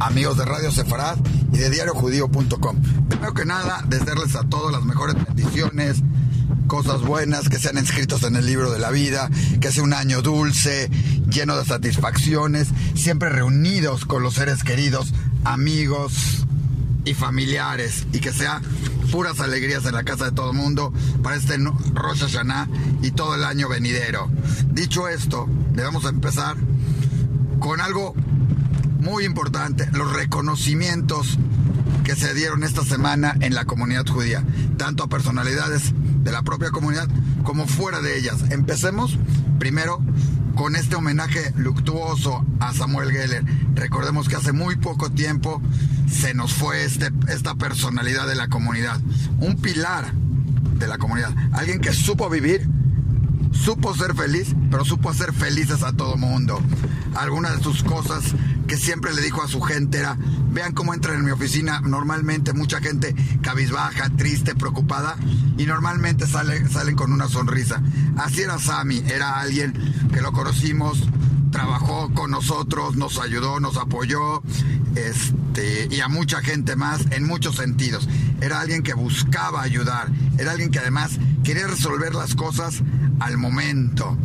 amigos de Radio Sefarad y de diariojudío.com. Primero que nada, desearles a todos las mejores bendiciones, cosas buenas, que sean inscritos en el libro de la vida, que sea un año dulce, lleno de satisfacciones, siempre reunidos con los seres queridos, amigos y familiares, y que sea puras alegrías en la casa de todo el mundo para este Rosh Hashanah y todo el año venidero. Dicho esto, debemos empezar con algo muy importante, los reconocimientos que se dieron esta semana en la comunidad judía, tanto a personalidades de la propia comunidad como fuera de ellas. Empecemos primero con este homenaje luctuoso a Samuel Geller. Recordemos que hace muy poco tiempo se nos fue este, esta personalidad de la comunidad, un pilar de la comunidad, alguien que supo vivir supo ser feliz, pero supo hacer felices a todo mundo. Algunas de sus cosas que siempre le dijo a su gente era, vean cómo entran en mi oficina, normalmente mucha gente cabizbaja, triste, preocupada, y normalmente sale, salen con una sonrisa. Así era Sammy, era alguien que lo conocimos, trabajó con nosotros, nos ayudó, nos apoyó, este, y a mucha gente más en muchos sentidos. Era alguien que buscaba ayudar, era alguien que además quería resolver las cosas al momento,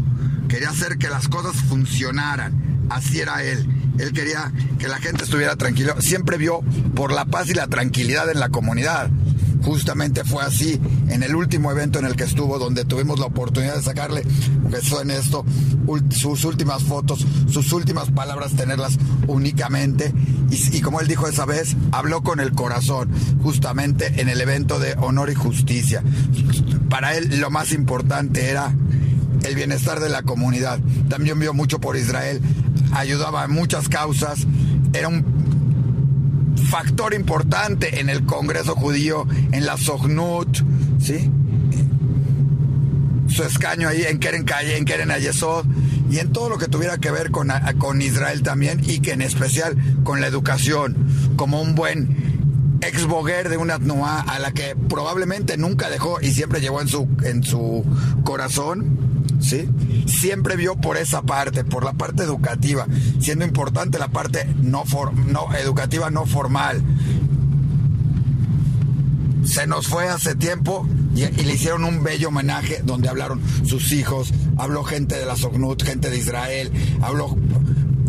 quería hacer que las cosas funcionaran. Así era él. Él quería que la gente estuviera tranquila. Siempre vio por la paz y la tranquilidad en la comunidad. Justamente fue así en el último evento en el que estuvo, donde tuvimos la oportunidad de sacarle, empezó en esto, sus últimas fotos, sus últimas palabras, tenerlas únicamente. Y como él dijo esa vez, habló con el corazón, justamente en el evento de honor y justicia. Para él lo más importante era el bienestar de la comunidad. También vio mucho por Israel, ayudaba en muchas causas, era un factor importante en el Congreso Judío, en la Sognut, ¿sí? Su escaño ahí en Keren Calle, en Keren Ayesod, y en todo lo que tuviera que ver con, con Israel también, y que en especial con la educación, como un buen ex boguer de una Tnoa a la que probablemente nunca dejó y siempre llevó en su, en su corazón ¿sí? Siempre vio por esa parte, por la parte educativa, siendo importante la parte no, no educativa no formal. Se nos fue hace tiempo y, le hicieron un bello homenaje donde hablaron sus hijos, habló gente de la Sognut, gente de Israel, habló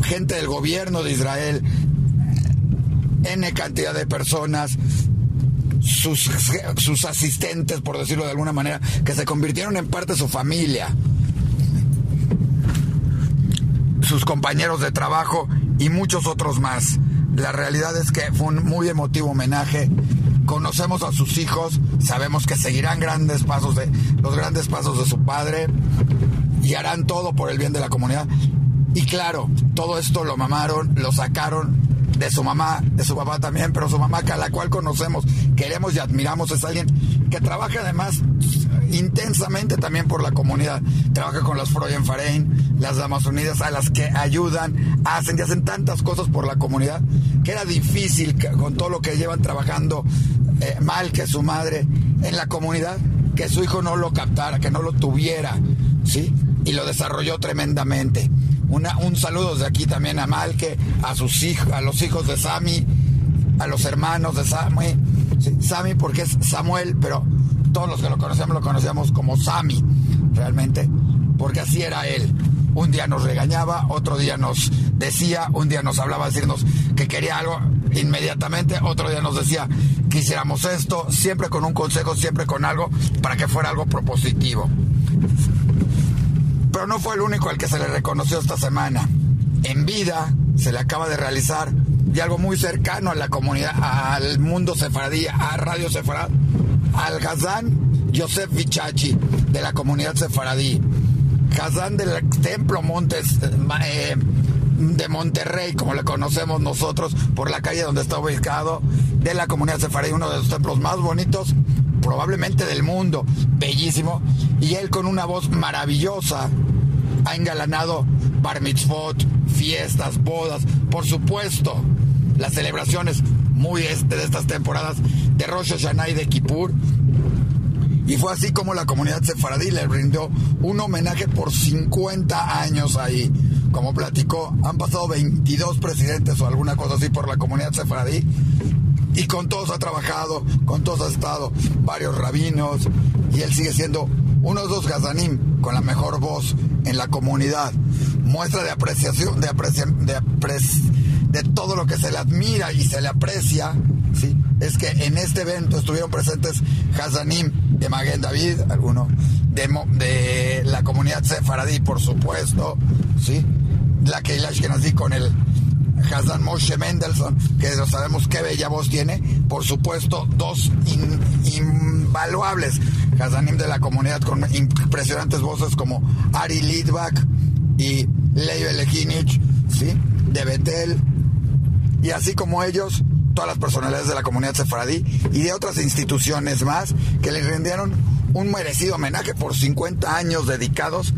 gente del gobierno de Israel, N cantidad de personas, sus, sus, asistentes, por decirlo de alguna manera, que se convirtieron en parte de su familia sus compañeros de trabajo y muchos otros más. La realidad es que fue un muy emotivo homenaje. Conocemos a sus hijos, sabemos que seguirán grandes pasos de los grandes pasos de su padre y harán todo por el bien de la comunidad. Y claro, todo esto lo mamaron, lo sacaron de su mamá, de su papá también, pero su mamá, a la cual conocemos, queremos y admiramos, es alguien que trabaja además intensamente también por la comunidad. Trabaja con las Freuen Farein, las Damas Unidas, a las que ayudan, hacen y hacen tantas cosas por la comunidad, que era difícil con todo lo que llevan trabajando eh, mal que su madre en la comunidad, que su hijo no lo captara, que no lo tuviera, ¿sí? Y lo desarrolló tremendamente. Una, un saludo de aquí también a Malke, a sus hijos, a los hijos de Sami, a los hermanos de Sami, Sami porque es Samuel, pero todos los que lo conocemos lo conocíamos como Sami, realmente, porque así era él. Un día nos regañaba, otro día nos decía, un día nos hablaba decirnos que quería algo inmediatamente, otro día nos decía que hiciéramos esto, siempre con un consejo, siempre con algo, para que fuera algo propositivo. Pero no fue el único al que se le reconoció esta semana. En vida se le acaba de realizar y algo muy cercano a la comunidad, al mundo sefaradí, a Radio Sefarad, al Hazán Yosef Vichachi de la comunidad sefaradí, Hazán del Templo eh, de Monterrey, como le conocemos nosotros, por la calle donde está ubicado, de la comunidad sefaradí, uno de los templos más bonitos probablemente del mundo, bellísimo, y él con una voz maravillosa ha engalanado bar mitzvot, fiestas, bodas, por supuesto, las celebraciones muy este de estas temporadas de Rosh Hashanah y de Kippur. Y fue así como la comunidad sefaradí le rindió un homenaje por 50 años ahí. como platicó, han pasado 22 presidentes o alguna cosa así por la comunidad sefaradí y con todos ha trabajado, con todos ha estado, varios rabinos, y él sigue siendo uno de dos Gazanim con la mejor voz en la comunidad. Muestra de apreciación, de, de, de todo lo que se le admira y se le aprecia, ¿sí? Es que en este evento estuvieron presentes Hazanim de Maguen David, alguno, de, la comunidad sefaradí, por supuesto, ¿sí? la que di con el Hazan Moshe Mendelssohn, que sabemos qué bella voz tiene, por supuesto, dos invaluables Hazanim de la comunidad con impresionantes voces como Ari Lidbach y Leibel Lekinich, ¿sí? de Betel, y así como ellos, todas las personalidades de la comunidad sefaradí y de otras instituciones más que le rindieron un merecido homenaje por 50 años dedicados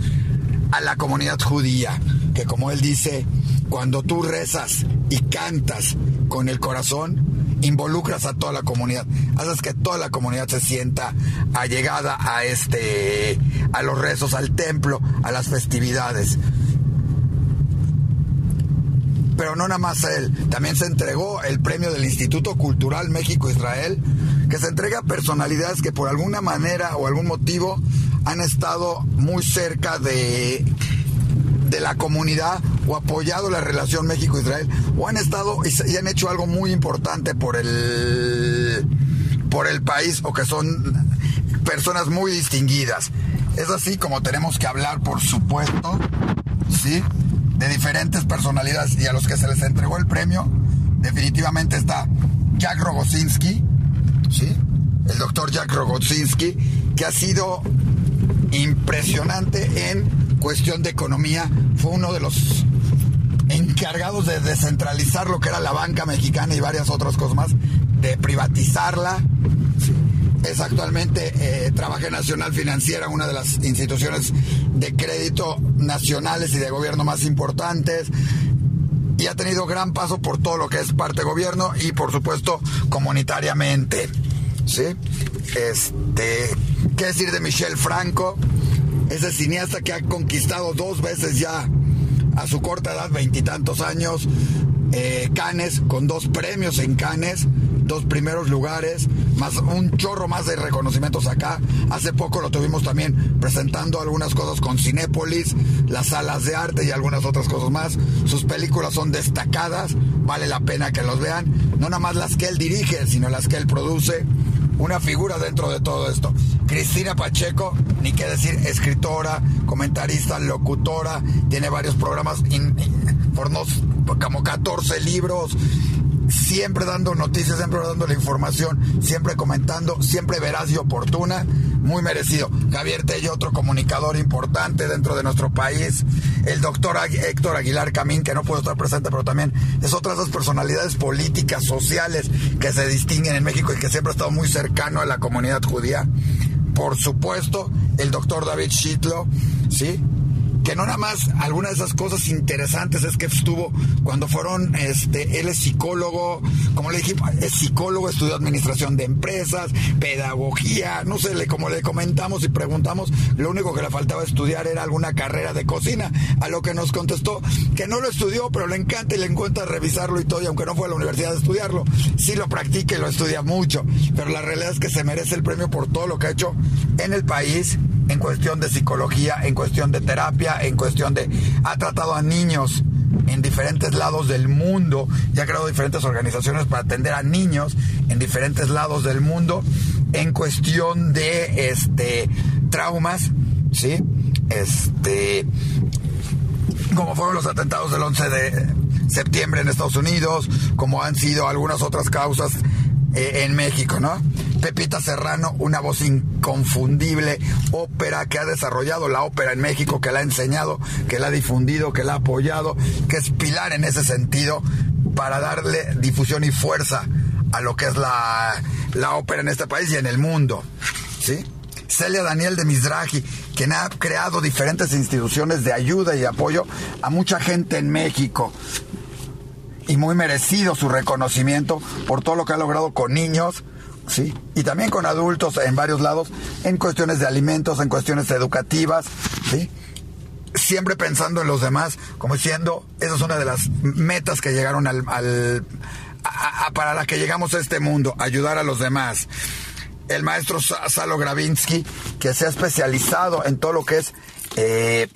a la comunidad judía, que como él dice, cuando tú rezas y cantas con el corazón, involucras a toda la comunidad, haces que toda la comunidad se sienta allegada a este a los rezos, al templo, a las festividades. Pero no nada más él, también se entregó el premio del Instituto Cultural México-Israel, que se entrega a personalidades que por alguna manera o algún motivo han estado muy cerca de de la comunidad o apoyado la relación México-Israel o han estado y, han hecho algo muy importante por el, por el país o que son personas muy distinguidas. Es así como tenemos que hablar, por supuesto, ¿sí? De diferentes personalidades y a los que se les entregó el premio, definitivamente está Jack Rogosinski, ¿sí? El doctor Jack Rogosinski, que ha sido impresionante en cuestión de economía, fue uno de los encargados de descentralizar lo que era la banca mexicana y varias otras cosas más, de privatizarla. Es actualmente eh, Nacional Financiera, una de las instituciones de crédito nacionales y de gobierno más importantes. Y ha tenido gran paso por todo lo que es parte gobierno y por supuesto comunitariamente. ¿Sí? Este, ¿qué decir de Michel Franco? ese cineasta que ha conquistado dos veces ya a su corta edad, veintitantos años, eh, Canes, con dos premios en Canes, dos primeros lugares, más un chorro más de reconocimientos acá. Hace poco lo tuvimos también presentando algunas cosas con Cinépolis, las salas de arte y algunas otras cosas más. Sus películas son destacadas, vale la pena que los vean. No nada más las que él dirige, sino las que él produce una figura dentro de todo esto. Cristina Pacheco, ni qué decir, escritora, comentarista, locutora, tiene varios programas, por como 14 libros, siempre dando noticias, siempre dando la información, siempre comentando, siempre veraz y oportuna, muy merecido. Javier Tello, otro comunicador importante dentro de nuestro país, el doctor Héctor Aguilar Camín, que no puede estar presente, pero también es otra de esas personalidades políticas, sociales que se distinguen en México y que siempre ha estado muy cercano a la comunidad judía. Por supuesto, el doctor David Shitlo, ¿sí? Que no nada más algunas de esas cosas interesantes es que estuvo cuando fueron, este, él es psicólogo, como le dije, es psicólogo, estudió administración de empresas, pedagogía, no sé, le, como le comentamos y preguntamos, lo único que le faltaba estudiar era alguna carrera de cocina, a lo que nos contestó que no lo estudió, pero le encanta y le encuentra revisarlo y todo, y aunque no fue a la universidad a estudiarlo, sí lo practica y lo estudia mucho, pero la realidad es que se merece el premio por todo lo que ha hecho en el país en cuestión de psicología, en cuestión de terapia, en cuestión de... Ha tratado a niños en diferentes lados del mundo y ha creado diferentes organizaciones para atender a niños en diferentes lados del mundo en cuestión de este traumas, ¿sí? Este como fueron los atentados del 11 de septiembre en Estados Unidos, como han sido algunas otras causas eh, en México, ¿no? Pepita Serrano, una voz inconfundible, ópera que ha desarrollado la ópera en México, que la ha enseñado, que la ha difundido, que la ha apoyado, que es pilar en ese sentido para darle difusión y fuerza a lo que es la, la ópera en este país y en el mundo, ¿sí? Celia Daniel de Mizrahi, quien ha creado diferentes instituciones de ayuda y apoyo a mucha gente en México y muy merecido su reconocimiento por todo lo que ha logrado con niños, ¿sí? Y también con adultos en varios lados, en cuestiones de alimentos, en cuestiones educativas, ¿sí? siempre pensando en los demás, como diciendo, esa es una de las metas que llegaron al, para la que llegamos a este mundo, ayudar a los demás. El maestro Salo Gravinsky, que se ha especializado en todo lo que es eh,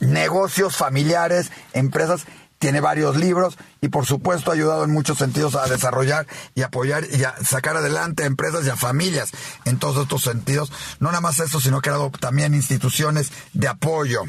negocios familiares, empresas, tiene varios libros y por supuesto ha ayudado en muchos sentidos a desarrollar y apoyar y a sacar adelante a empresas y a familias en todos estos sentidos. No nada más eso, sino que ha dado también instituciones de apoyo.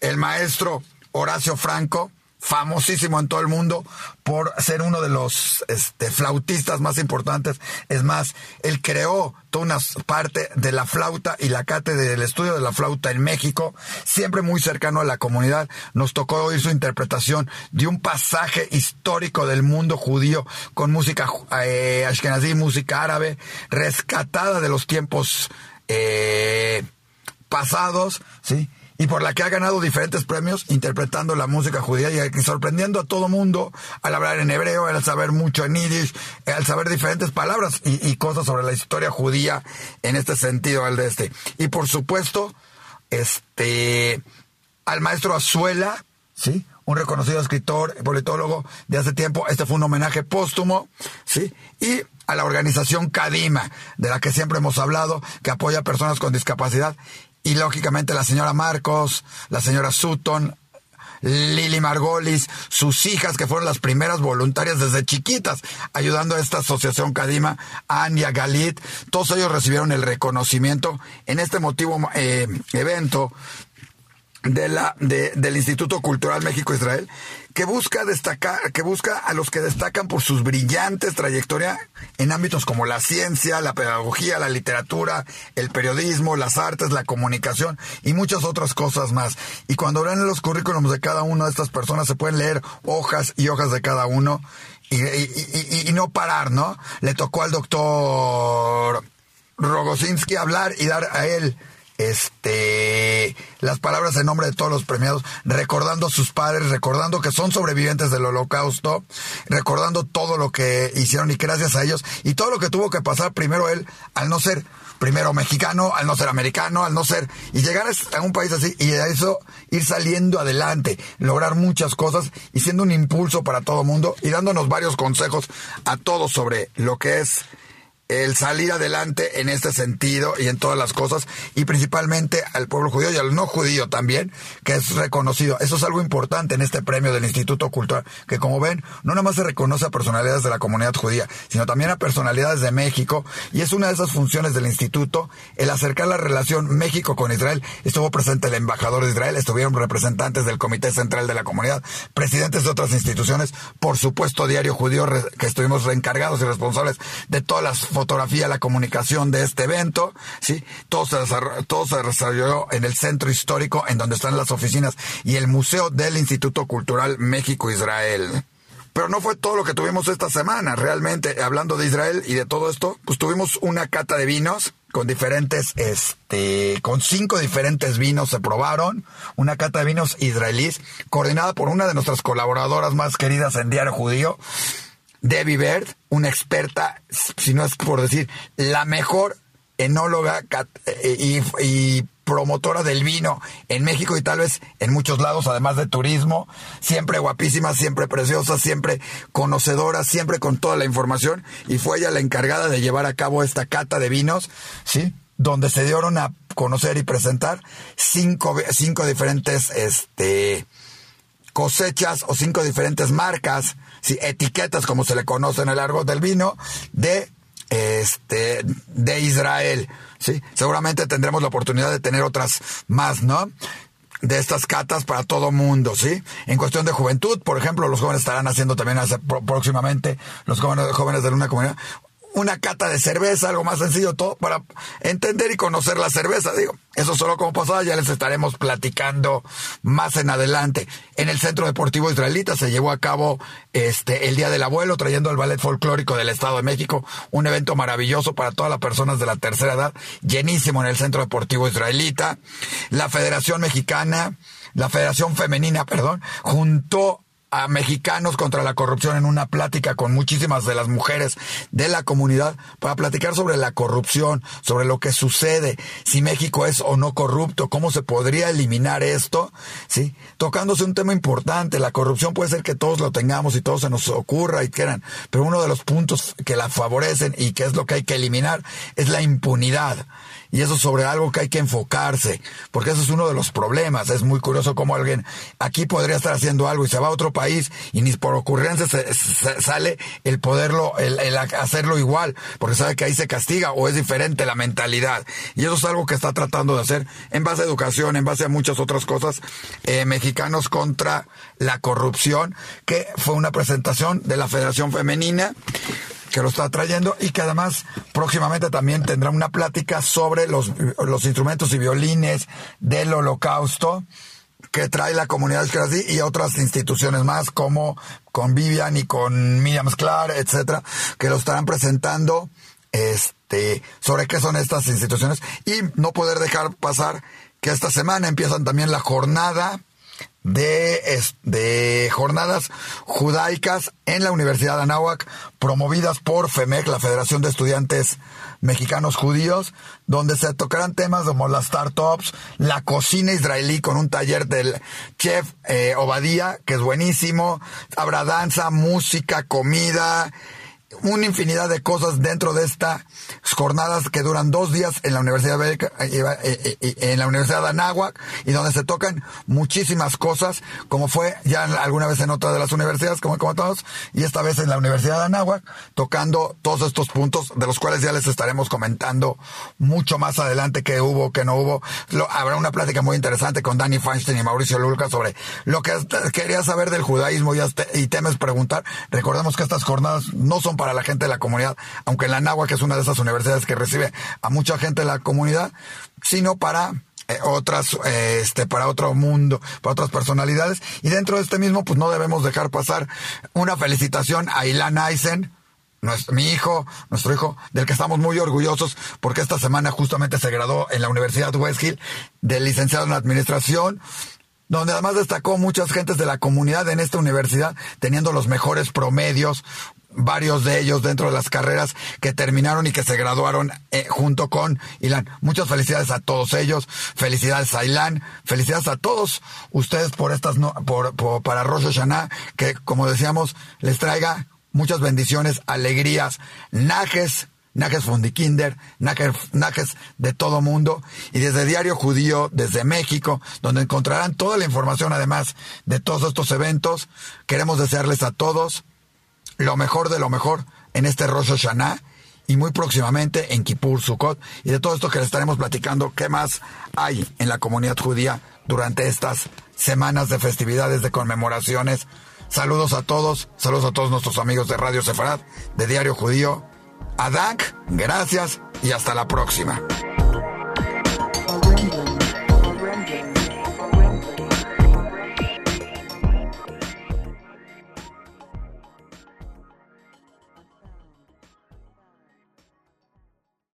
El maestro Horacio Franco, famosísimo en todo el mundo por ser uno de los este, flautistas más importantes. Es más, él creó toda una parte de la flauta y la cátedra del estudio de la flauta en México, siempre muy cercano a la comunidad. Nos tocó oír su interpretación de un pasaje histórico del mundo judío con música eh, ashkenazí, música árabe, rescatada de los tiempos eh, pasados, ¿sí? Y por la que ha ganado diferentes premios interpretando la música judía y sorprendiendo a todo mundo al hablar en hebreo, al saber mucho en yiddish, al saber diferentes palabras y, cosas sobre la historia judía en este sentido, al de este. Y por supuesto, este, al maestro Azuela, ¿sí? Un reconocido escritor, politólogo de hace tiempo. Este fue un homenaje póstumo, ¿sí? Y a la organización Kadima, de la que siempre hemos hablado, que apoya a personas con discapacidad y lógicamente la señora Marcos, la señora Sutton, Lili Margolis, sus hijas que fueron las primeras voluntarias desde chiquitas, ayudando a esta asociación Cadima, Anya Galit, todos ellos recibieron el reconocimiento en este motivo eh, evento de la, de, del Instituto Cultural México-Israel, que busca destacar, que busca a los que destacan por sus brillantes trayectoria en ámbitos como la ciencia, la pedagogía, la literatura, el periodismo, las artes, la comunicación y muchas otras cosas más. Y cuando ven los currículums de cada una de estas personas se pueden leer hojas y hojas de cada uno y, y, no parar, ¿no? Le tocó al doctor Rogosinski hablar y dar a él este las palabras en nombre de todos los premiados, recordando a sus padres, recordando que son sobrevivientes del holocausto, recordando todo lo que hicieron y gracias a ellos, y todo lo que tuvo que pasar primero él, al no ser primero mexicano, al no ser americano, al no ser, y llegar a un país así, y eso ir saliendo adelante, lograr muchas cosas y siendo un impulso para todo el mundo y dándonos varios consejos a todos sobre lo que es el salir adelante en este sentido y en todas las cosas, y principalmente al pueblo judío y al no judío también, que es reconocido. Eso es algo importante en este premio del Instituto Cultural, que como ven, no nada más se reconoce a personalidades de la comunidad judía, sino también a personalidades de México, y es una de esas funciones del instituto, el acercar la relación México con Israel. Estuvo presente el embajador de Israel, estuvieron representantes del Comité Central de la Comunidad, presidentes de otras instituciones, por supuesto Diario Judío, que estuvimos encargados y responsables de todas las fotografía, la comunicación de este evento, ¿sí? Todo se, todo se desarrolló en el centro histórico, en donde están las oficinas y el Museo del Instituto Cultural México-Israel. Pero no fue todo lo que tuvimos esta semana, realmente, hablando de Israel y de todo esto, pues tuvimos una cata de vinos con diferentes, este, con cinco diferentes vinos se probaron, una cata de vinos israelíes, coordinada por una de nuestras colaboradoras más queridas en Diario Judío, Debbie Bird, una experta, si no es por decir, la mejor enóloga eh, y, promotora del vino en México y tal vez en muchos lados, además de turismo, siempre guapísima, siempre preciosa, siempre conocedora, siempre con toda la información, y fue ella la encargada de llevar a cabo esta cata de vinos, ¿sí? Donde se dieron a conocer y presentar cinco, cinco diferentes, este, cosechas o cinco diferentes marcas, etiquetas como se le conoce en el argot del vino, de este de Israel, ¿sí? Seguramente tendremos la oportunidad de tener otras más, ¿no? de estas catas para todo mundo, ¿sí? En cuestión de juventud, por ejemplo, los jóvenes estarán haciendo también próximamente, los jóvenes, jóvenes de una comunidad, una cata de cerveza, algo más sencillo, todo para entender y conocer la cerveza. Digo, eso solo como pasada, ya les estaremos platicando más en adelante. En el Centro Deportivo Israelita se llevó a cabo este el Día del Abuelo, trayendo el Ballet Folclórico del Estado de México, un evento maravilloso para todas las personas de la tercera edad, llenísimo en el Centro Deportivo Israelita. La Federación Mexicana, la Federación Femenina, perdón, juntó a mexicanos contra la corrupción en una plática con muchísimas de las mujeres de la comunidad para platicar sobre la corrupción, sobre lo que sucede, si México es o no corrupto, cómo se podría eliminar esto, ¿sí? Tocándose un tema importante, la corrupción puede ser que todos lo tengamos y todos se nos ocurra y quieran, pero uno de los puntos que la favorecen y que es lo que hay que eliminar es la impunidad. Y eso sobre algo que hay que enfocarse, porque eso es uno de los problemas. Es muy curioso cómo alguien aquí podría estar haciendo algo y se va a otro país y ni por ocurrencia se, sale el poderlo, el, hacerlo igual, porque sabe que ahí se castiga o es diferente la mentalidad. Y eso es algo que está tratando de hacer en base a educación, en base a muchas otras cosas, eh, mexicanos contra la corrupción, que fue una presentación de la Federación Femenina que lo está trayendo y que además próximamente también tendrá una plática sobre los, los instrumentos y violines del holocausto que trae la comunidad Escrazí y otras instituciones más como con Vivian y con Miriam Sklar, etcétera, que lo estarán presentando este sobre qué son estas instituciones. Y no poder dejar pasar que esta semana empiezan también la jornada de, jornadas judaicas en la Universidad de Anáhuac, promovidas por FEMEC, la Federación de Estudiantes Mexicanos Judíos, donde se tocarán temas como las startups, la cocina israelí con un taller del chef eh, Obadía, que es buenísimo, habrá danza, música, comida, una infinidad de cosas dentro de estas jornadas que duran dos días en la Universidad de, eh, eh, eh, en la Universidad de Anáhuac y donde se tocan muchísimas cosas, como fue ya alguna vez en otra de las universidades, como comentamos, y esta vez en la Universidad de Anáhuac, tocando todos estos puntos, de los cuales ya les estaremos comentando mucho más adelante que hubo, que no hubo. habrá una plática muy interesante con Danny Feinstein y Mauricio Lulca sobre lo que quería saber del judaísmo y, y temes preguntar. Recordemos que estas jornadas no son para la gente de la comunidad, aunque en la Nahua, que es una de esas universidades que recibe a mucha gente de la comunidad, sino para eh, otras, eh, este, para otro mundo, para otras personalidades. Y dentro de este mismo, pues no debemos dejar pasar una felicitación a Ilan Eisen, nuestro, mi hijo, nuestro hijo, del que estamos muy orgullosos porque esta semana justamente se graduó en la Universidad West Hill de licenciado en Administración, donde además destacó muchas gentes de la comunidad en esta universidad, teniendo los mejores promedios, varios de ellos dentro de las carreras que terminaron y que se graduaron eh, junto con Ilan. Muchas felicidades a todos ellos, felicidades a Ilan, felicidades a todos ustedes por estas, no, por, para Rosh Hashanah, que como decíamos, les traiga muchas bendiciones, alegrías, najes, najes fundikinder, najes, de todo mundo, y desde Diario Judío, desde México, donde encontrarán toda la información además de todos estos eventos, queremos desearles a todos lo mejor de lo mejor en este Rosh Hashanah y muy próximamente en Kippur, Sukkot y de todo esto que les estaremos platicando, qué más hay en la comunidad judía durante estas semanas de festividades, de conmemoraciones. Saludos a todos, saludos a todos nuestros amigos de Radio Sefarad, de Diario Judío. Adak, gracias y hasta la próxima.